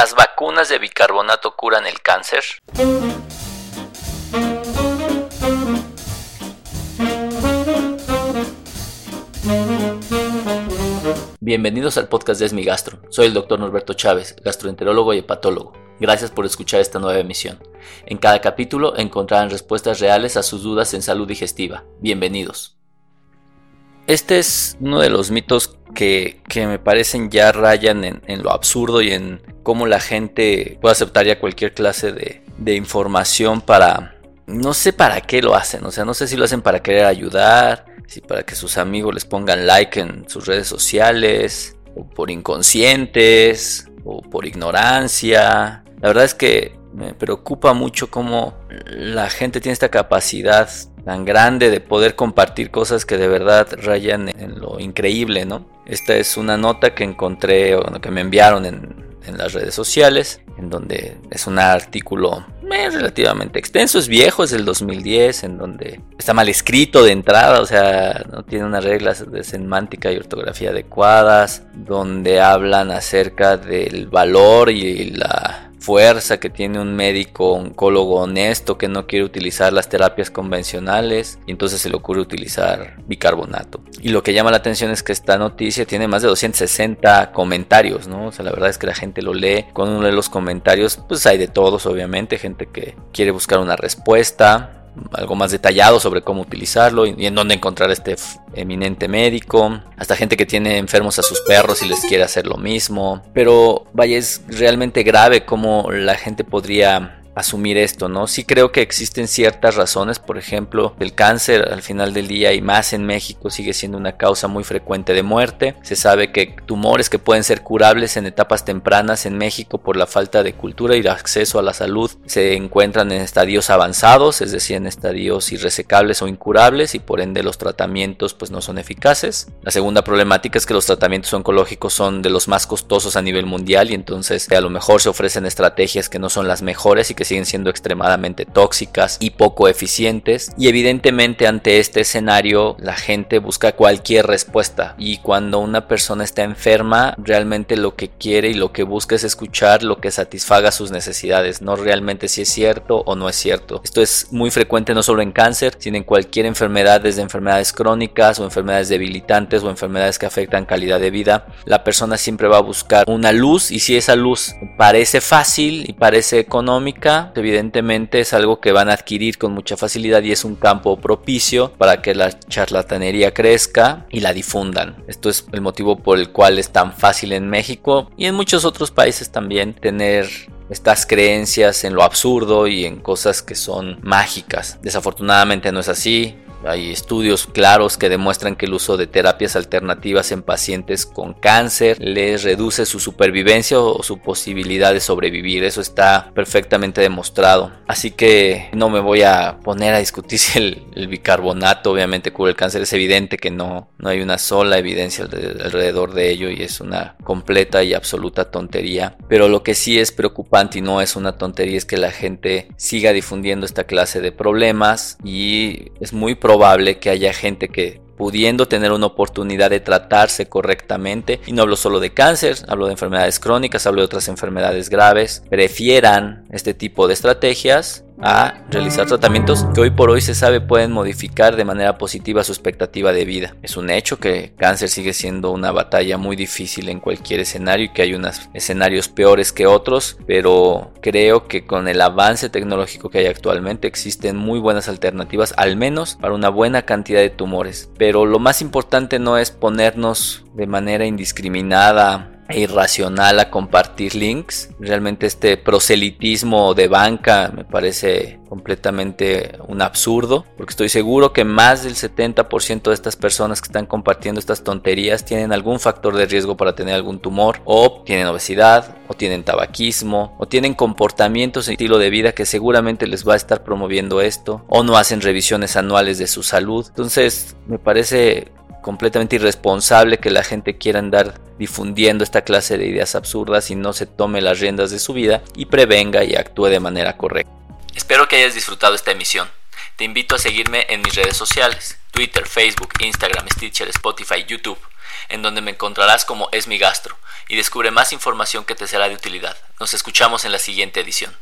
¿Las vacunas de bicarbonato curan el cáncer? Bienvenidos al podcast de Esmi Gastro. Soy el doctor Norberto Chávez, gastroenterólogo y hepatólogo. Gracias por escuchar esta nueva emisión. En cada capítulo encontrarán respuestas reales a sus dudas en salud digestiva. Bienvenidos. Este es uno de los mitos que, me parecen ya rayan en, lo absurdo y en cómo la gente puede aceptar ya cualquier clase de, de información para... No sé para qué lo hacen, o sea, no sé si lo hacen para querer ayudar, si para que sus amigos les pongan like en sus redes sociales, o por inconscientes, o por ignorancia. La verdad es que me preocupa mucho cómo la gente tiene esta capacidad tan grande de poder compartir cosas que de verdad rayan en lo increíble, ¿no? Esta es una nota que encontré o que me enviaron en, las redes sociales, en donde es un artículo eh, relativamente extenso, es viejo, es del 2010, en donde está mal escrito de entrada, o sea, no tiene unas reglas de semántica y ortografía adecuadas, donde hablan acerca del valor y la fuerza que tiene un médico oncólogo honesto que no quiere utilizar las terapias convencionales y entonces se le ocurre utilizar bicarbonato. Y lo que llama la atención es que esta noticia tiene más de 260 comentarios, ¿no? O sea, la verdad es que la gente lo lee. Cuando uno lee los comentarios, pues hay de todos, obviamente, gente que quiere buscar una respuesta, algo más detallado sobre cómo utilizarlo y, en dónde encontrar este eminente médico, hasta gente que tiene enfermos a sus perros y les quiere hacer lo mismo. Pero vaya, es realmente grave cómo la gente podría asumir esto, ¿no? Sí creo que existen ciertas razones, por ejemplo, el cáncer al final del día y más en México sigue siendo una causa muy frecuente de muerte. Se sabe que tumores que pueden ser curables en etapas tempranas en México por la falta de cultura y de acceso a la salud se encuentran en estadios avanzados, es decir, en estadios irresecables o incurables y por ende los tratamientos pues no son eficaces. La segunda problemática es que los tratamientos oncológicos son de los más costosos a nivel mundial y entonces a lo mejor se ofrecen estrategias que no son las mejores y que siguen siendo extremadamente tóxicas y poco eficientes. Y evidentemente ante este escenario la gente busca cualquier respuesta. Y cuando una persona está enferma, realmente lo que quiere y lo que busca es escuchar lo que satisfaga sus necesidades, no realmente si es cierto o no es cierto. Esto es muy frecuente no solo en cáncer, sino en cualquier enfermedad, desde enfermedades crónicas o enfermedades debilitantes o enfermedades que afectan calidad de vida. La persona siempre va a buscar una luz y si esa luz parece fácil y parece económica, evidentemente es algo que van a adquirir con mucha facilidad y es un campo propicio para que la charlatanería crezca y la difundan. Esto es el motivo por el cual es tan fácil en México y en muchos otros países también tener estas creencias en lo absurdo y en cosas que son mágicas. Desafortunadamente no es así. Hay estudios claros que demuestran que el uso de terapias alternativas en pacientes con cáncer les reduce su supervivencia o su posibilidad de sobrevivir. Eso está perfectamente demostrado. Así que no me voy a poner a discutir si el, bicarbonato obviamente cura el cáncer. Es evidente que no, no hay una sola evidencia alrededor de ello y es una completa y absoluta tontería. Pero lo que sí es preocupante y no es una tontería es que la gente siga difundiendo esta clase de problemas y es muy probable que haya gente que pudiendo tener una oportunidad de tratarse correctamente, y no hablo solo de cáncer, hablo de enfermedades crónicas, hablo de otras enfermedades graves, prefieran este tipo de estrategias a realizar tratamientos que hoy por hoy se sabe pueden modificar de manera positiva su expectativa de vida. Es un hecho que cáncer sigue siendo una batalla muy difícil en cualquier escenario y que hay unos escenarios peores que otros, pero creo que con el avance tecnológico que hay actualmente existen muy buenas alternativas, al menos para una buena cantidad de tumores. Pero lo más importante no es ponernos de manera indiscriminada e irracional a compartir links. Realmente este proselitismo de banca me parece completamente un absurdo, porque estoy seguro que más del 70% de estas personas que están compartiendo estas tonterías tienen algún factor de riesgo para tener algún tumor, o tienen obesidad, o tienen tabaquismo, o tienen comportamientos y estilo de vida que seguramente les va a estar promoviendo esto, o no hacen revisiones anuales de su salud. Entonces, me parece completamente irresponsable que la gente quiera andar difundiendo esta clase de ideas absurdas y no se tome las riendas de su vida y prevenga y actúe de manera correcta. Espero que hayas disfrutado esta emisión. Te invito a seguirme en mis redes sociales, Twitter, Facebook, Instagram, Stitcher, Spotify, YouTube, en donde me encontrarás como Es mi Gastro y descubre más información que te será de utilidad. Nos escuchamos en la siguiente edición.